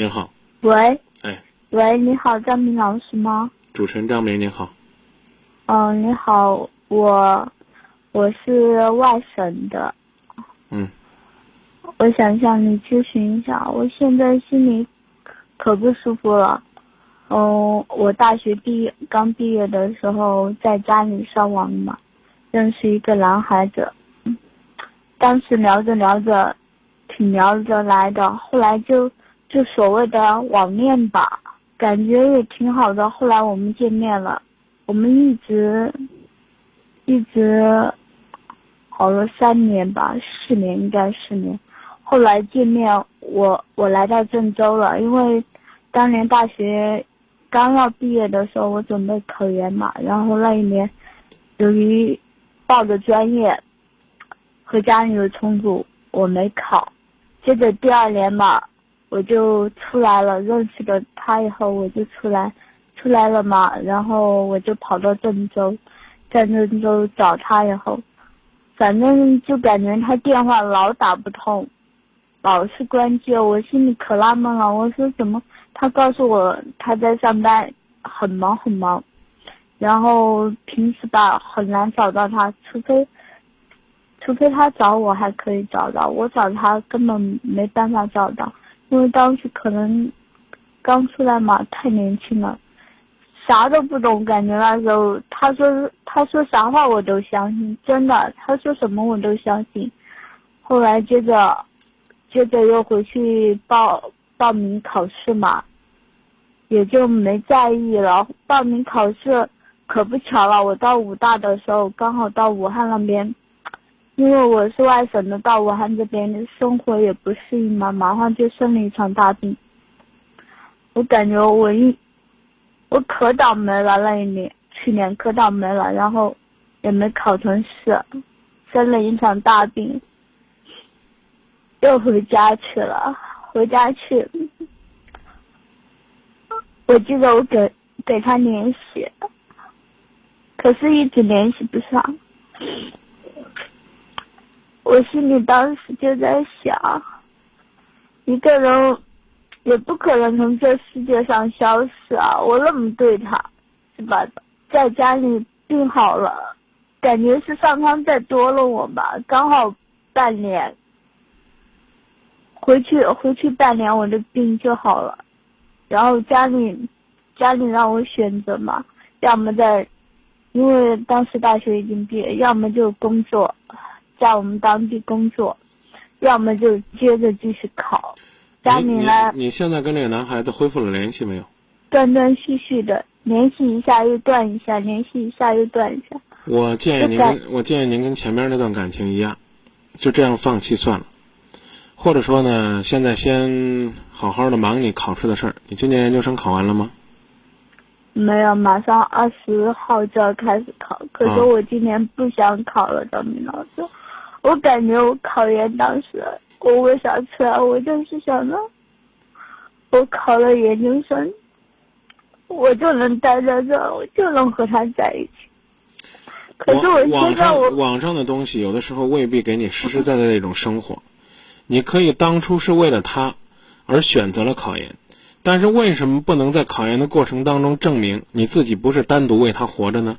您好，喂，哎，喂，你好，张明老师吗？主持人张明，您好。嗯、你好，我我是外省的，嗯，我想向你咨询一下，我现在心里可不舒服了。嗯，我大学毕业刚毕业的时候，在家里上网嘛，认识一个男孩子，嗯当时聊着聊着，挺聊得来的，后来就就所谓的网恋吧，感觉也挺好的。后来我们见面了，我们一直一直好了三年吧，四年应该四年。后来见面，我我来到郑州了，因为当年大学刚要毕业的时候，我准备考研嘛，然后那一年由于报的专业和家里有冲突，我没考。接着第二年嘛，我就出来了，认识了他以后，我就出来，出来了嘛，然后我就跑到郑州，在郑州找他以后，反正就感觉他电话老打不通，老是关机，我心里可纳闷了。我说怎么？他告诉我他在上班，很忙很忙，然后平时吧很难找到他，除非除非他找我还可以找到，我找他根本没办法找到，因为当时可能刚出来嘛，太年轻了，啥都不懂，感觉那时候他说他说啥话我都相信，真的，他说什么我都相信。后来接着接着又回去报报名考试嘛，也就没在意了。报名考试可不巧了，我到武大的时候刚好到武汉那边，因为我是外省的，到武汉这边生活也不适应嘛，马上就生了一场大病。我感觉我一我可倒霉了那一年，去年可倒霉了，然后也没考成试，生了一场大病，又回家去了。回家去，我记得我给给他联系，可是一直联系不上。我心里当时就在想，一个人也不可能从这世界上消失啊！我那么对他，是吧？在家里病好了，感觉是上苍再多了我吧，刚好半年。回去回去半年，我的病就好了。然后家里家里让我选择嘛，要么在，因为当时大学已经毕业，要么就工作，在我们当地工作，要么就接着继续考。家里呢，你你现在跟这个男孩子恢复了联系没有？断断续续的联系一下又断一下，联系一下又断一下。我建议您跟我建议您跟前面那段感情一样，就这样放弃算了。或者说呢，现在先好好的忙你考试的事儿。你今年研究生考完了吗？没有，马上二十号就要开始考。可是我今年不想考了，张明老师。我感觉我考研当时，我为啥出来？我就是想着，我考了研究生，我就能待在这，我就能和他在一起。可是我现在我网上网上的东西，有的时候未必给你实实在在的一种生活。你可以当初是为了他而选择了考研，但是为什么不能在考研的过程当中证明你自己不是单独为他活着呢？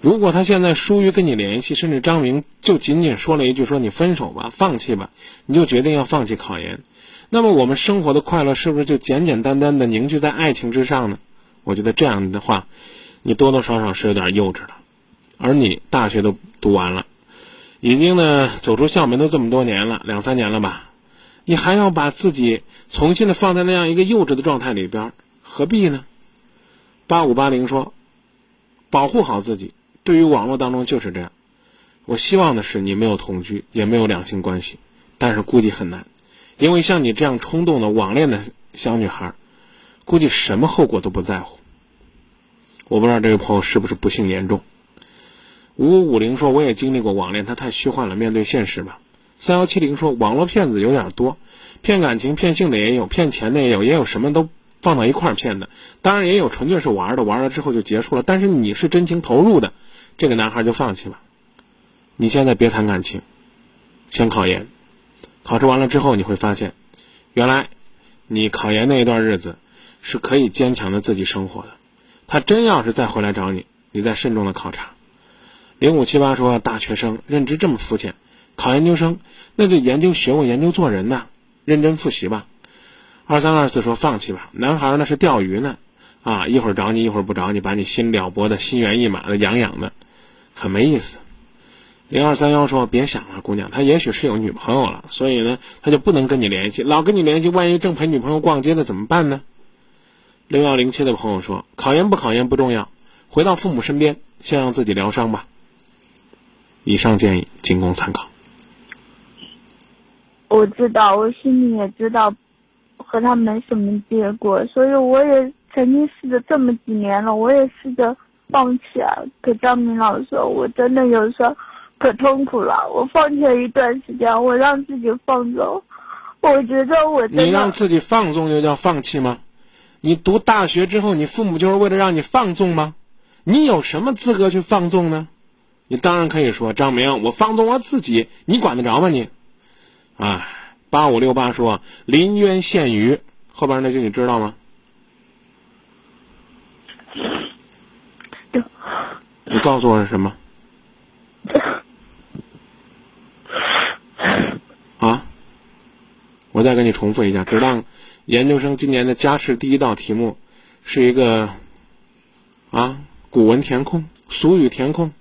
如果他现在疏于跟你联系，甚至张明就仅仅说了一句说你分手吧，放弃吧，你就决定要放弃考研，那么我们生活的快乐是不是就简简单单的凝聚在爱情之上呢？我觉得这样的话，你多多少少是有点幼稚的，而你大学都读完了。已经呢走出校门都这么多年了，两三年了吧，你还要把自己重新的放在那样一个幼稚的状态里边，何必呢？八五八零说，保护好自己。对于网络当中就是这样。我希望的是你没有同居，也没有两性关系，但是估计很难，因为像你这样冲动的网恋的小女孩，估计什么后果都不在乎。我不知道这位朋友是不是不幸严重。五五五零说：“我也经历过网恋，它太虚幻了，面对现实吧。”三幺七零说：“网络骗子有点多，骗感情、骗性的也有，骗钱的也有，也有什么都放到一块儿骗的。当然也有纯粹是玩的，玩了之后就结束了。但是你是真情投入的，这个男孩就放弃吧。你现在别谈感情，先考研。考试完了之后，你会发现，原来你考研那一段日子是可以坚强的自己生活的。他真要是再回来找你，你再慎重的考察。零五七八说，大学生认知这么肤浅，考研究生那就研究学问，研究做人呐，认真复习吧。二三二四说放弃吧，男孩那是钓鱼呢，啊，一会儿找你，一会儿不找你，把你心了搏的心猿意马的，痒痒的，很没意思。零二三幺说别想了，姑娘，他也许是有女朋友了，所以呢，他就不能跟你联系，老跟你联系，万一正陪女朋友逛街的怎么办呢？六幺零七的朋友说，考研不考研不重要，回到父母身边，先让自己疗伤吧。以上建议仅供参考。我知道，我心里也知道。和他没什么结果，所以我也曾经试着这么几年了，我也试着放弃啊。可张明老师，我真的有时候可痛苦了。我放弃了一段时间，我让自己放纵，我觉得我你让自己放纵就叫放弃吗？你读大学之后，你父母就是为了让你放纵吗？你有什么资格去放纵呢？你当然可以说张明，我放纵我自己，你管得着吗你？哎。八五六八说：“临渊羡鱼，后边那句你知道吗？你告诉我是什么？啊？我再给你重复一下，只当研究生今年的加试第一道题目是一个啊古文填空、俗语填空，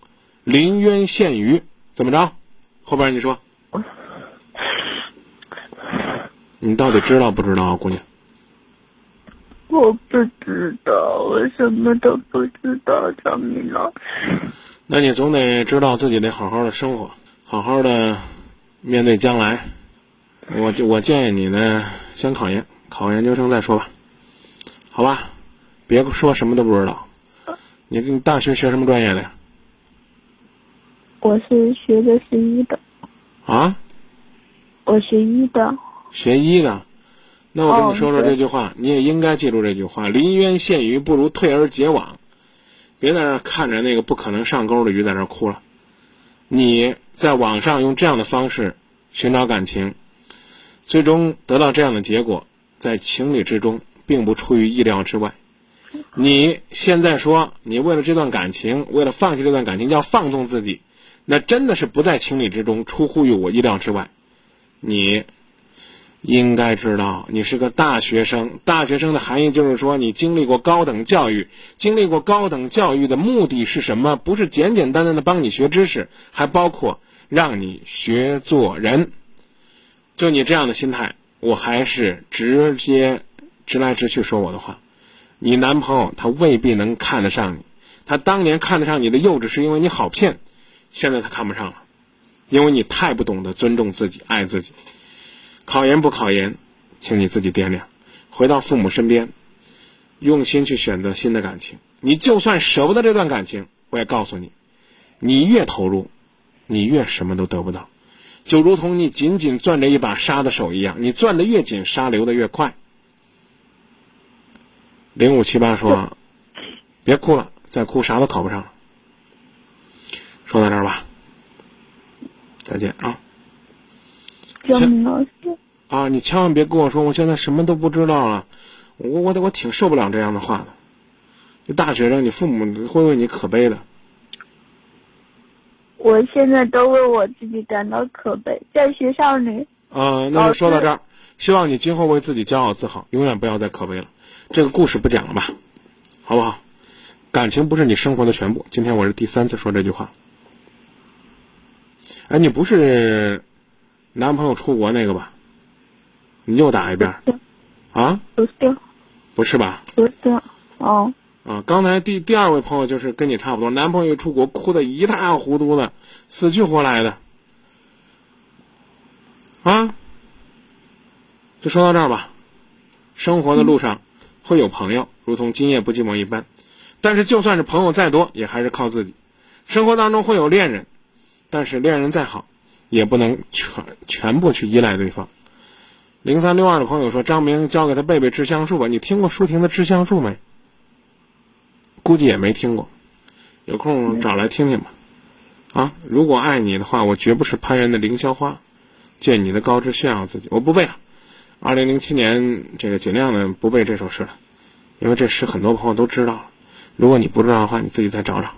临渊羡鱼怎么着？后边你说。”你到底知道不知道啊，姑娘？我不知道，我什么都不知道，张明老师。那你总得知道自己得好好的生活，好好的面对将来。我就我建议你呢，先考研，考研究生再说吧，好吧？别说什么都不知道。你你大学学什么专业的呀？我是学的是医的。啊？我学医的。学医的，那我跟你说说这句话，你也应该记住这句话：临渊羡鱼，不如退而结网。别在那看着那个不可能上钩的鱼在那哭了。你在网上用这样的方式寻找感情，最终得到这样的结果，在情理之中，并不出于意料之外。你现在说你为了这段感情，为了放弃这段感情要放纵自己，那真的是不在情理之中，出乎于我意料之外。你。应该知道，你是个大学生。大学生的含义就是说，你经历过高等教育。经历过高等教育的目的是什么？不是简简单单的帮你学知识，还包括让你学做人。就你这样的心态，我还是直接直来直去说我的话。你男朋友他未必能看得上你，他当年看得上你的幼稚是因为你好骗，现在他看不上了，因为你太不懂得尊重自己、爱自己。考研不考研，请你自己掂量。回到父母身边，用心去选择新的感情。你就算舍不得这段感情，我也告诉你，你越投入，你越什么都得不到。就如同你紧紧攥着一把沙的手一样，你攥得越紧，沙流得越快。零五七八说：“别哭了，再哭啥都考不上了。”说到这儿吧，再见啊。张老师啊，你千万别跟我说，我现在什么都不知道了，我我我挺受不了这样的话的。这大学生，你父母会为你可悲的。我现在都为我自己感到可悲，在学校里。啊，那就说到这儿，希望你今后为自己骄傲自豪，永远不要再可悲了。这个故事不讲了吧，好不好？感情不是你生活的全部。今天我是第三次说这句话。哎，你不是？男朋友出国那个吧，你又打一遍，啊？不是，不是吧？不是，哦。啊，刚才第第二位朋友就是跟你差不多，男朋友出国哭的一塌糊涂的，死去活来的，啊？就说到这儿吧。生活的路上会有朋友，如同今夜不寂寞一般，但是就算是朋友再多，也还是靠自己。生活当中会有恋人，但是恋人再好。也不能全全部去依赖对方。零三六二的朋友说：“张明教给他背背致橡树吧。”你听过舒婷的《致橡树》没？估计也没听过，有空找来听听吧。啊，如果爱你的话，我绝不是攀援的凌霄花，借你的高枝炫耀自己。我不背了。二零零七年这个尽量的不背这首诗了，因为这诗很多朋友都知道了。如果你不知道的话，你自己再找找。